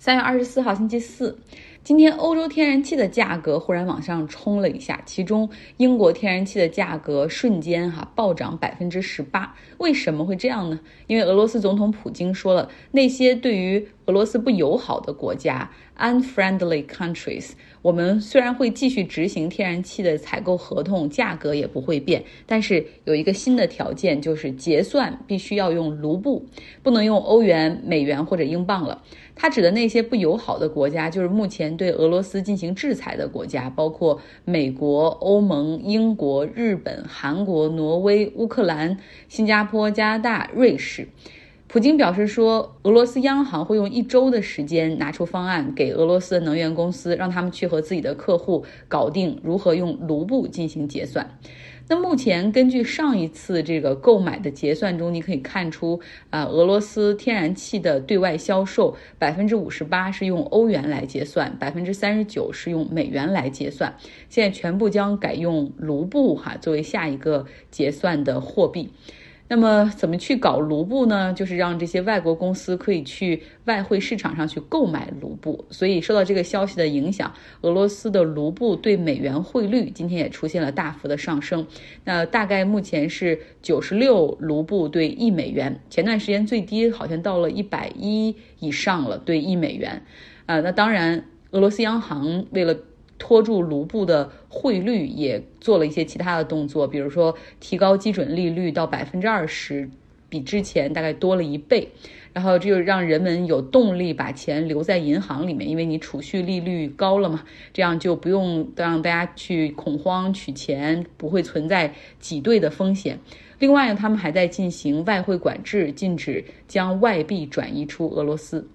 三月二十四号，星期四。今天欧洲天然气的价格忽然往上冲了一下，其中英国天然气的价格瞬间哈暴涨百分之十八。为什么会这样呢？因为俄罗斯总统普京说了，那些对于俄罗斯不友好的国家 （unfriendly countries），我们虽然会继续执行天然气的采购合同，价格也不会变，但是有一个新的条件，就是结算必须要用卢布，不能用欧元、美元或者英镑了。它指的那些不友好的国家，就是目前对俄罗斯进行制裁的国家，包括美国、欧盟、英国、日本、韩国、挪威、乌克兰、新加坡、加拿大、瑞士。普京表示说，俄罗斯央行会用一周的时间拿出方案给俄罗斯能源公司，让他们去和自己的客户搞定如何用卢布进行结算。那目前根据上一次这个购买的结算中，你可以看出，啊，俄罗斯天然气的对外销售百分之五十八是用欧元来结算，百分之三十九是用美元来结算，现在全部将改用卢布哈作为下一个结算的货币。那么怎么去搞卢布呢？就是让这些外国公司可以去外汇市场上去购买卢布。所以受到这个消息的影响，俄罗斯的卢布对美元汇率今天也出现了大幅的上升。那大概目前是九十六卢布对一美元，前段时间最低好像到了一百一以上了对一美元。啊，那当然，俄罗斯央行为了拖住卢布的汇率，也做了一些其他的动作，比如说提高基准利率到百分之二十，比之前大概多了一倍，然后这就让人们有动力把钱留在银行里面，因为你储蓄利率高了嘛，这样就不用让大家去恐慌取钱，不会存在挤兑的风险。另外呢，他们还在进行外汇管制，禁止将外币转移出俄罗斯。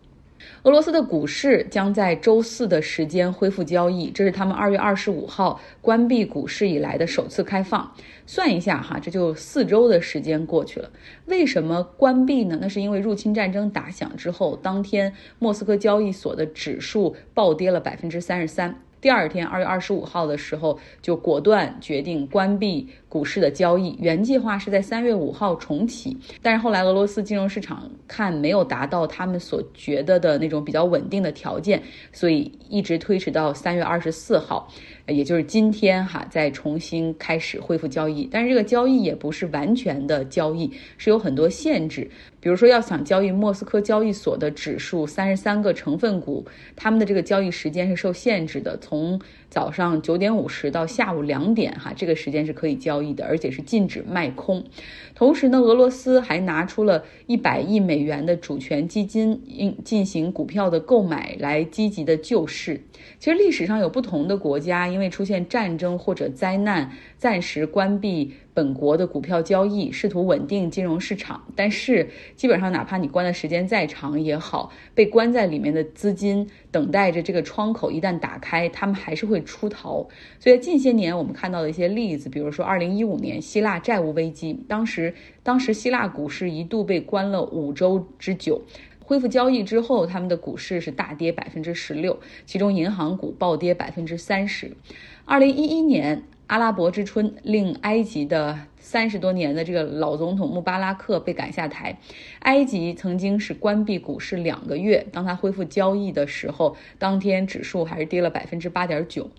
俄罗斯的股市将在周四的时间恢复交易，这是他们二月二十五号关闭股市以来的首次开放。算一下哈，这就四周的时间过去了。为什么关闭呢？那是因为入侵战争打响之后，当天莫斯科交易所的指数暴跌了百分之三十三。第二天，二月二十五号的时候，就果断决定关闭股市的交易。原计划是在三月五号重启，但是后来俄罗斯金融市场看没有达到他们所觉得的那种比较稳定的条件，所以一直推迟到三月二十四号。也就是今天哈，再重新开始恢复交易，但是这个交易也不是完全的交易，是有很多限制。比如说，要想交易莫斯科交易所的指数三十三个成分股，他们的这个交易时间是受限制的，从早上九点五十到下午两点哈，这个时间是可以交易的，而且是禁止卖空。同时呢，俄罗斯还拿出了一百亿美元的主权基金，应进行股票的购买，来积极的救市。其实历史上有不同的国家，因为出现战争或者灾难，暂时关闭。本国的股票交易，试图稳定金融市场，但是基本上哪怕你关的时间再长也好，被关在里面的资金等待着这个窗口一旦打开，他们还是会出逃。所以近些年我们看到的一些例子，比如说二零一五年希腊债务危机，当时当时希腊股市一度被关了五周之久，恢复交易之后，他们的股市是大跌百分之十六，其中银行股暴跌百分之三十。二零一一年。阿拉伯之春令埃及的三十多年的这个老总统穆巴拉克被赶下台。埃及曾经是关闭股市两个月，当他恢复交易的时候，当天指数还是跌了百分之八点九。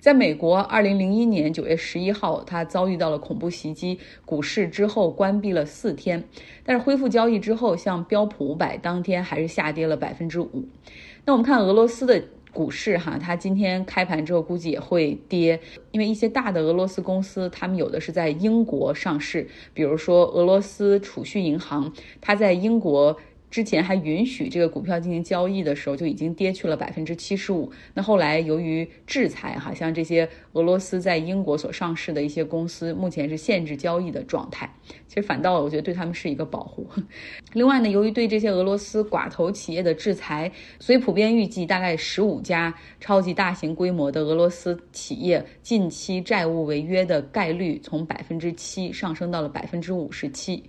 在美国，二零零一年九月十一号，它遭遇到了恐怖袭击，股市之后关闭了四天，但是恢复交易之后，像标普五百当天还是下跌了百分之五。那我们看俄罗斯的。股市哈，它今天开盘之后估计也会跌，因为一些大的俄罗斯公司，他们有的是在英国上市，比如说俄罗斯储蓄银行，它在英国。之前还允许这个股票进行交易的时候，就已经跌去了百分之七十五。那后来由于制裁，哈，像这些俄罗斯在英国所上市的一些公司，目前是限制交易的状态。其实反倒我觉得对他们是一个保护。另外呢，由于对这些俄罗斯寡头企业的制裁，所以普遍预计大概十五家超级大型规模的俄罗斯企业近期债务违约的概率从百分之七上升到了百分之五十七。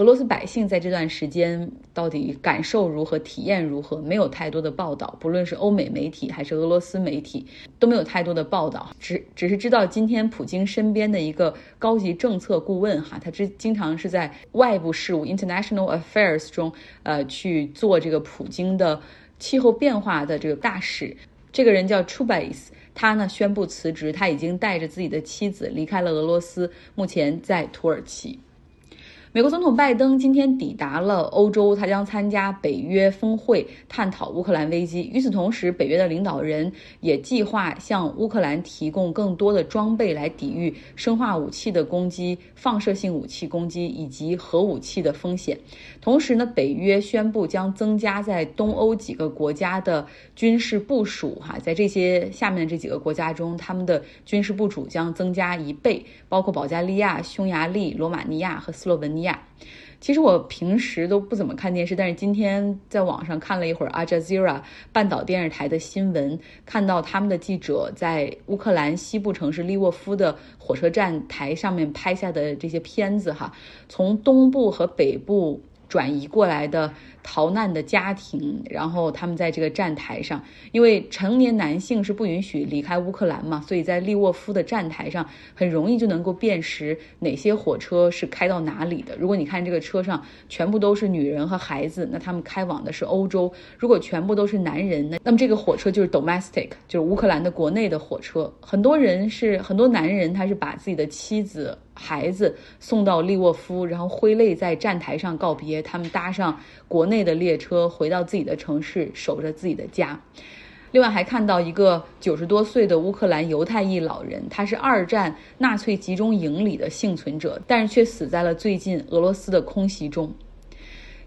俄罗斯百姓在这段时间到底感受如何、体验如何？没有太多的报道，不论是欧美媒体还是俄罗斯媒体都没有太多的报道。只只是知道今天普京身边的一个高级政策顾问哈，他之经常是在外部事务 （international affairs） 中，呃，去做这个普京的。气候变化的这个大使。这个人叫 Chubais，他呢宣布辞职，他已经带着自己的妻子离开了俄罗斯，目前在土耳其。美国总统拜登今天抵达了欧洲，他将参加北约峰会，探讨乌克兰危机。与此同时，北约的领导人也计划向乌克兰提供更多的装备，来抵御生化武器的攻击、放射性武器攻击以及核武器的风险。同时呢，北约宣布将增加在东欧几个国家的军事部署。哈，在这些下面这几个国家中，他们的军事部署将增加一倍，包括保加利亚、匈牙利、罗马尼亚和斯洛文尼亚。亚，其实我平时都不怎么看电视，但是今天在网上看了一会儿阿扎 z 拉半岛电视台的新闻，看到他们的记者在乌克兰西部城市利沃夫的火车站台上面拍下的这些片子哈，从东部和北部转移过来的。逃难的家庭，然后他们在这个站台上，因为成年男性是不允许离开乌克兰嘛，所以在利沃夫的站台上很容易就能够辨识哪些火车是开到哪里的。如果你看这个车上全部都是女人和孩子，那他们开往的是欧洲；如果全部都是男人，那那么这个火车就是 domestic，就是乌克兰的国内的火车。很多人是很多男人，他是把自己的妻子、孩子送到利沃夫，然后挥泪在站台上告别，他们搭上国。内的列车回到自己的城市，守着自己的家。另外还看到一个九十多岁的乌克兰犹太裔老人，他是二战纳粹集中营里的幸存者，但是却死在了最近俄罗斯的空袭中。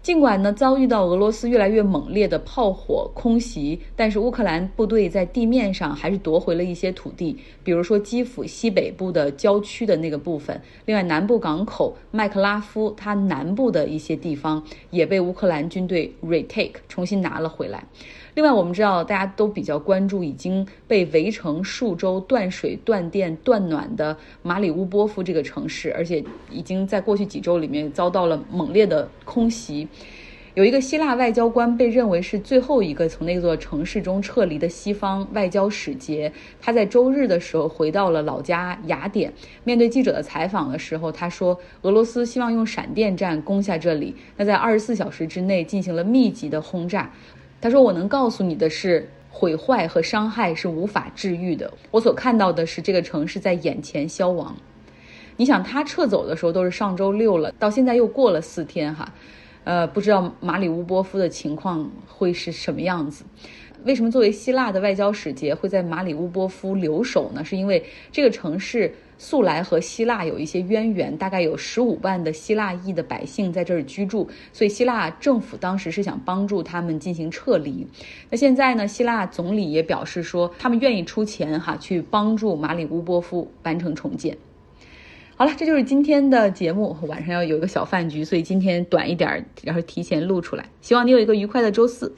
尽管呢遭遇到俄罗斯越来越猛烈的炮火空袭，但是乌克兰部队在地面上还是夺回了一些土地，比如说基辅西北部的郊区的那个部分。另外，南部港口麦克拉夫它南部的一些地方也被乌克兰军队 retake 重新拿了回来。另外，我们知道大家都比较关注已经被围城数周、断水、断电、断暖的马里乌波夫这个城市，而且已经在过去几周里面遭到了猛烈的空袭。有一个希腊外交官被认为是最后一个从那座城市中撤离的西方外交使节，他在周日的时候回到了老家雅典。面对记者的采访的时候，他说：“俄罗斯希望用闪电战攻下这里，那在二十四小时之内进行了密集的轰炸。”他说：“我能告诉你的是，毁坏和伤害是无法治愈的。我所看到的是这个城市在眼前消亡。你想，他撤走的时候都是上周六了，到现在又过了四天，哈，呃，不知道马里乌波夫的情况会是什么样子。”为什么作为希腊的外交使节会在马里乌波夫留守呢？是因为这个城市素来和希腊有一些渊源，大概有十五万的希腊裔的百姓在这儿居住，所以希腊政府当时是想帮助他们进行撤离。那现在呢，希腊总理也表示说，他们愿意出钱哈去帮助马里乌波夫完成重建。好了，这就是今天的节目。晚上要有一个小饭局，所以今天短一点，然后提前录出来。希望你有一个愉快的周四。